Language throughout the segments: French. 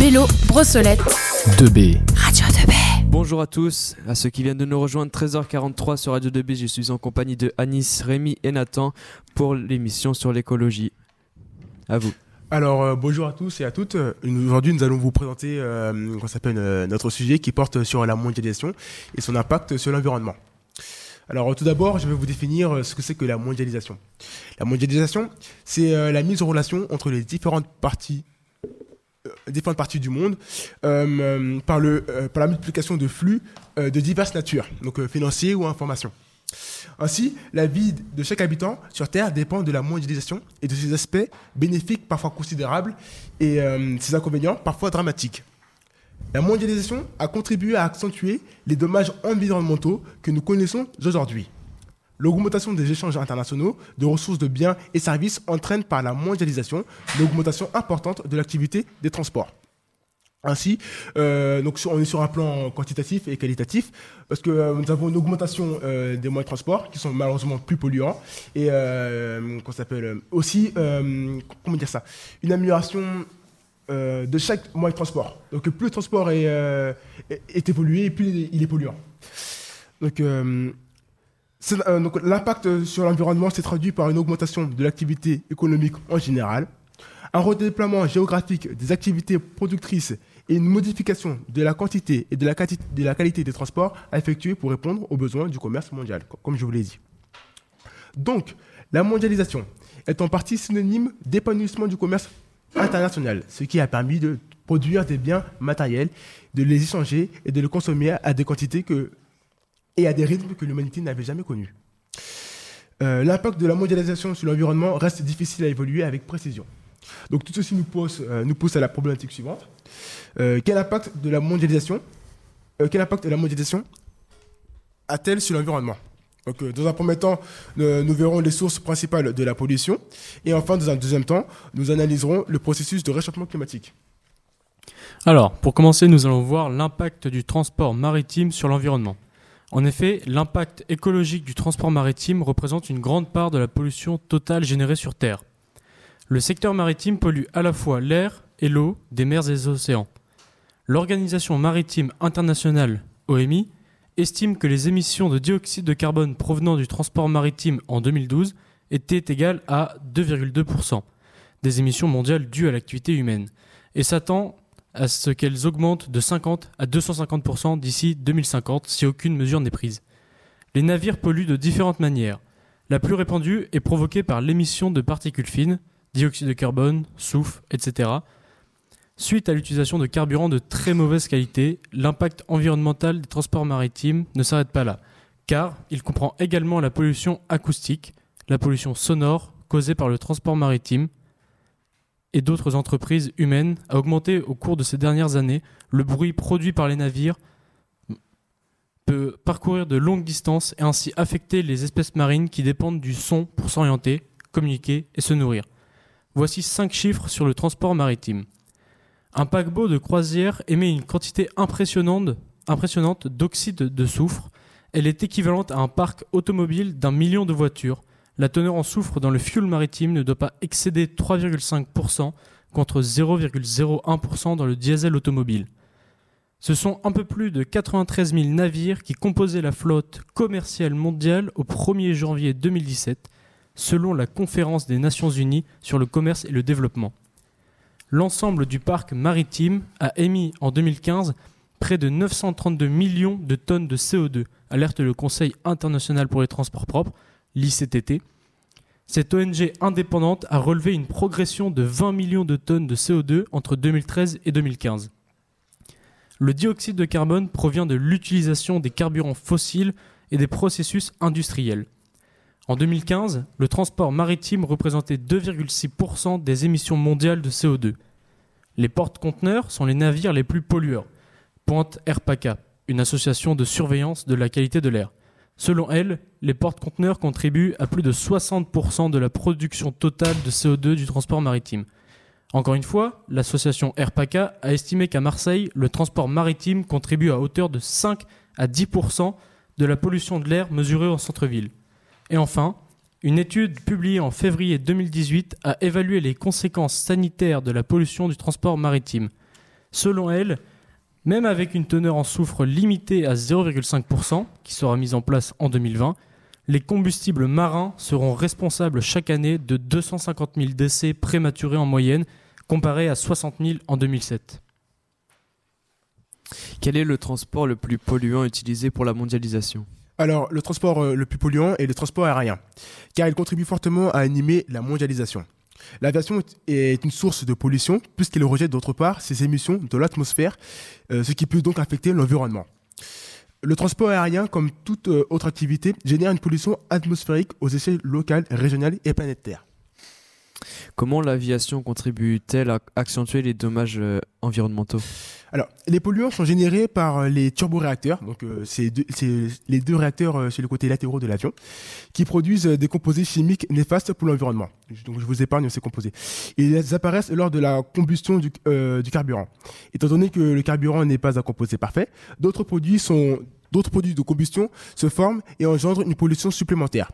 Bélo, Brossolette. 2B. Radio 2B. Bonjour à tous, à ceux qui viennent de nous rejoindre 13h43 sur Radio 2B, je suis en compagnie de Anis, Rémi et Nathan pour l'émission sur l'écologie. À vous. Alors euh, bonjour à tous et à toutes. Euh, Aujourd'hui, nous allons vous présenter euh, s'appelle, euh, notre sujet qui porte sur la mondialisation et son impact sur l'environnement. Alors tout d'abord, je vais vous définir ce que c'est que la mondialisation. La mondialisation, c'est euh, la mise en relation entre les différentes parties différentes parties du monde euh, euh, par, le, euh, par la multiplication de flux euh, de diverses natures, donc euh, financiers ou informations. Ainsi, la vie de chaque habitant sur Terre dépend de la mondialisation et de ses aspects bénéfiques parfois considérables et euh, ses inconvénients parfois dramatiques. La mondialisation a contribué à accentuer les dommages environnementaux que nous connaissons aujourd'hui. L'augmentation des échanges internationaux de ressources de biens et services entraîne par la mondialisation l'augmentation importante de l'activité des transports. Ainsi, euh, donc on est sur un plan quantitatif et qualitatif, parce que euh, nous avons une augmentation euh, des moyens de transport qui sont malheureusement plus polluants, et qu'on s'appelle aussi, comment dire ça, une amélioration de chaque moyen de transport. Donc plus le transport est, est, évolué, plus il est polluant. Donc, euh, l'impact sur l'environnement s'est traduit par une augmentation de l'activité économique en général, un redéploiement géographique des activités productrices et une modification de la quantité et de la, de la qualité des transports à effectuer pour répondre aux besoins du commerce mondial, co- comme je vous l'ai dit. Donc, la mondialisation est en partie synonyme d'épanouissement du commerce international, ce qui a permis de produire des biens matériels, de les échanger et de les consommer à des quantités que, et à des rythmes que l'humanité n'avait jamais connus. Euh, L'impact de la mondialisation sur l'environnement reste difficile à évoluer avec précision. Donc tout ceci nous, euh, pousse à la problématique suivante. Euh, quel impact de la mondialisation Quel impact la mondialisation a-t-elle sur l'environnement? Dans un premier temps, nous verrons les sources principales de la pollution et enfin dans un deuxième temps, nous analyserons le processus de réchauffement climatique. Alors, pour commencer, nous allons voir l'impact du transport maritime sur l'environnement. En effet, l'impact écologique du transport maritime représente une grande part de la pollution totale générée sur Terre. Le secteur maritime pollue à la fois l'air et l'eau des mers et des océans. L'Organisation maritime internationale, OMI, estime que les émissions de dioxyde de carbone provenant du transport maritime en 2012 étaient égales à 2,2% des émissions mondiales dues à l'activité humaine et s'attend à ce qu'elles augmentent de 50 à 250% d'ici 2050 si aucune mesure n'est prise. Les navires polluent de différentes manières. La plus répandue est provoquée par l'émission de particules fines, dioxyde de carbone, soufre, etc. Suite à l'utilisation de carburants de très mauvaise qualité, l'impact environnemental des transports maritimes ne s'arrête pas là, car il comprend également la pollution acoustique, la pollution sonore causée par le transport maritime, et d'autres entreprises humaines a augmenté au cours de ces dernières années. Le bruit produit par les navires peut parcourir de longues distances et ainsi affecter les espèces marines qui dépendent du son pour s'orienter, communiquer et se nourrir. Voici cinq chiffres sur le transport maritime. Un paquebot de croisière émet une quantité impressionnante, d'oxyde de soufre. Elle est équivalente à un parc automobile d'un million de voitures. La teneur en soufre dans le fuel maritime ne doit pas excéder 3,5% contre 0,01% dans le diesel automobile. Ce sont un peu plus de 93 000 navires qui composaient la flotte commerciale mondiale au 1er janvier 2017, selon la Conférence des Nations Unies sur le commerce et le développement. L'ensemble du parc maritime a émis en 2015 près de 932 millions de tonnes de CO2, alerte le Conseil international pour les transports propres, l'ICTT. Cette ONG indépendante a relevé une progression de 20 millions de tonnes de CO2 entre 2013 et 2015. Le dioxyde de carbone provient de l'utilisation des carburants fossiles et des processus industriels. En 2015, le transport maritime représentait 2,6% des émissions mondiales de CO2. Les porte-conteneurs sont les navires les plus pollueurs. Pointe RPACA, une association de surveillance de la qualité de l'air. Selon elle, les porte-conteneurs contribuent à plus de 60% de la production totale de CO2 du transport maritime. Encore une fois, l'association RPACA a estimé qu'à Marseille, le transport maritime contribue à hauteur de 5 à 10% de la pollution de l'air mesurée en centre-ville. Et enfin, Une étude publiée en février 2018 a évalué les conséquences sanitaires de la pollution du transport maritime. Selon elle, même avec une teneur en soufre limitée à 0,5%, qui sera mise en place en 2020, les combustibles marins seront responsables chaque année de 250 000 décès prématurés en moyenne, comparé à 60 000 en 2007. Quel est le transport le plus polluant utilisé pour la mondialisation? Alors, le transport euh, le plus polluant est le transport aérien, car il contribue fortement à animer la mondialisation. L'aviation est une source de pollution puisqu'elle rejette d'autre part ses émissions de l'atmosphère, euh, ce qui peut donc affecter l'environnement. Le transport aérien, comme toute euh, autre activité, génère une pollution atmosphérique aux échelles locales, régionales et planétaires. Comment l'aviation contribue-t-elle à accentuer les dommages euh, environnementaux? Alors, les polluants sont générés par euh, les turboréacteurs, donc euh, c'est les deux réacteurs sur le côté latéraux de l'avion, qui produisent des composés chimiques néfastes pour l'environnement. Donc, je vous épargne ces composés. Ils apparaissent lors de la combustion du, du carburant. Étant donné que le carburant n'est pas un composé parfait, d'autres produits sont D'autres produits de combustion se forment et engendrent une pollution supplémentaire.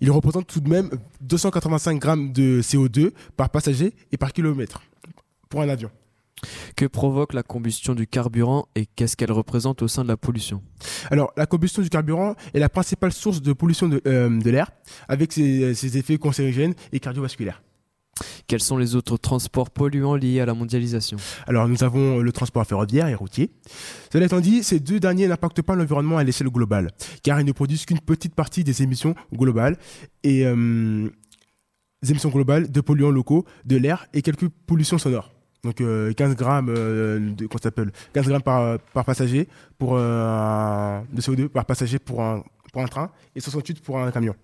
Ils représentent tout de même 285 grammes de CO2 par passager et par kilomètre pour un avion. Que provoque la combustion du carburant et qu'est-ce qu'elle représente au sein de la pollution? Alors, la combustion du carburant est la principale source de pollution de, euh, de l'air, avec ses, ses effets cancérigènes et cardiovasculaires. Quels sont les autres transports polluants liés à la mondialisation Alors, nous avons le transport ferroviaire et routier. Cela étant dit, ces deux derniers n'impactent pas l'environnement à l'échelle globale, car ils ne produisent qu'une petite partie des émissions globales et euh, émissions globales de polluants locaux, de l'air et quelques pollutions sonores. Donc euh, 15 grammes euh, de comment ça s'appelle 15 grammes par, par passager pour euh, de CO2 par passager pour un pour un train et 68 pour un camion.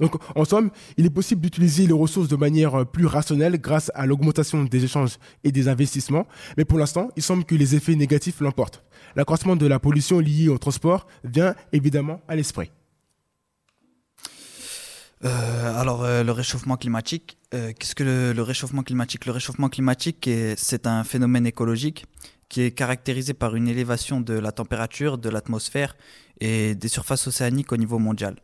Donc, en somme, il est possible d'utiliser les ressources de manière euh, plus rationnelle grâce à l'augmentation des échanges et des investissements, mais pour l'instant, il semble que les effets négatifs l'emportent. L'accroissement de la pollution liée au transport vient évidemment à l'esprit. Euh, alors, euh, le réchauffement climatique, qu'est-ce que le, réchauffement climatique? Le réchauffement climatique, est- c'est un phénomène écologique qui est caractérisé par une élévation de la température, de l'atmosphère et des surfaces océaniques au niveau mondial.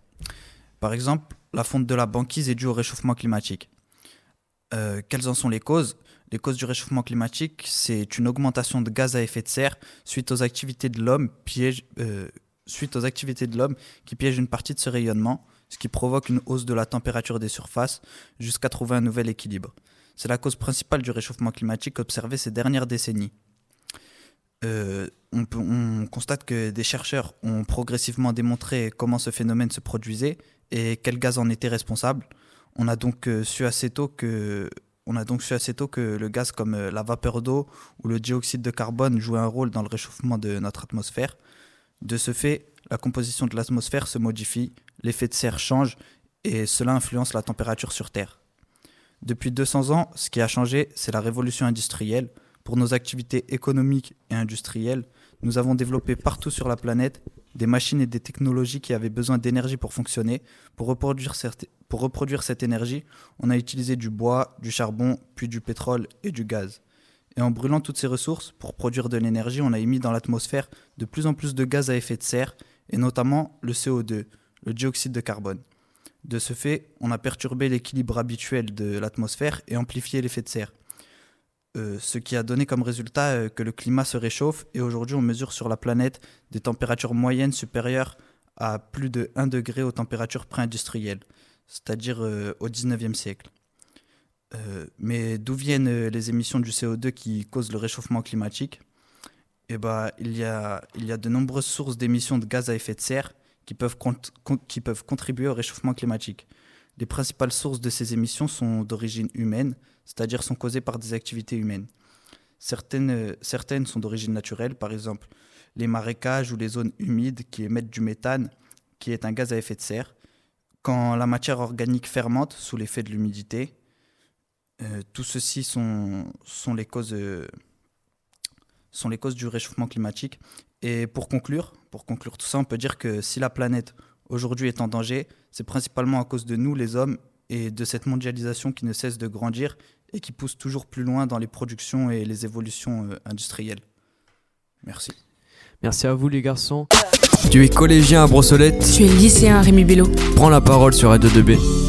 Par exemple, la fonte de la banquise est due au réchauffement climatique. Euh, quelles en sont les causes? Les causes du réchauffement climatique, c'est une augmentation de gaz à effet de serre euh, suite aux activités de l'homme qui piègent une partie de ce rayonnement ce qui provoque une hausse de la température des surfaces jusqu'à trouver un nouvel équilibre. C'est la cause principale du réchauffement climatique observé ces dernières décennies. Euh, on, on constate que des chercheurs ont progressivement démontré comment ce phénomène se produisait et quel gaz en était responsable. On a donc euh, su assez tôt que on a donc su assez tôt que le gaz comme euh, la vapeur d'eau ou le dioxyde de carbone jouait un rôle dans le réchauffement de notre atmosphère. De ce fait, la composition de l'atmosphère se modifie, l'effet de serre change et cela influence la température sur Terre. Depuis 200 ans, ce qui a changé, c'est la révolution industrielle. Pour nos activités économiques et industrielles, nous avons développé partout sur la planète des machines et des technologies qui avaient besoin d'énergie pour fonctionner. Pour reproduire, cette, énergie, on a utilisé du bois, du charbon, puis du pétrole et du gaz. Et en brûlant toutes ces ressources, pour produire de l'énergie, on a émis dans l'atmosphère de plus en plus de gaz à effet de serre, et notamment le CO2, le dioxyde de carbone. De ce fait, on a perturbé l'équilibre habituel de l'atmosphère et amplifié l'effet de serre. Euh, ce qui a donné comme résultat euh, que le climat se réchauffe et aujourd'hui on mesure sur la planète des températures moyennes supérieures à plus de 1 degré aux températures pré-industrielles, c'est-à-dire euh, au 19e siècle. Mais d'où viennent les émissions du CO2 qui causent le réchauffement climatique? Eh ben, il, y a, de nombreuses sources d'émissions de gaz à effet de serre qui peuvent contribuer au réchauffement climatique. Les principales sources de ces émissions sont d'origine humaine, c'est-à-dire sont causées par des activités humaines. Certaines, euh, certaines sont d'origine naturelle, par exemple les marécages ou les zones humides qui émettent du méthane, qui est un gaz à effet de serre. Quand la matière organique fermente sous l'effet de l'humidité, euh, tout ceci sont, sont, les causes, euh, sont les causes du réchauffement climatique. Et pour conclure, pour conclure tout ça, on peut dire que si la planète aujourd'hui est en danger, c'est principalement à cause de nous, les hommes, et de cette mondialisation qui ne cesse de grandir et qui pousse toujours plus loin dans les productions et les évolutions euh, industrielles. Merci. Merci à vous les garçons. Tu es collégien à Brossolette Tu es lycéen Rémi Bello. Prends la parole sur Radio 2B.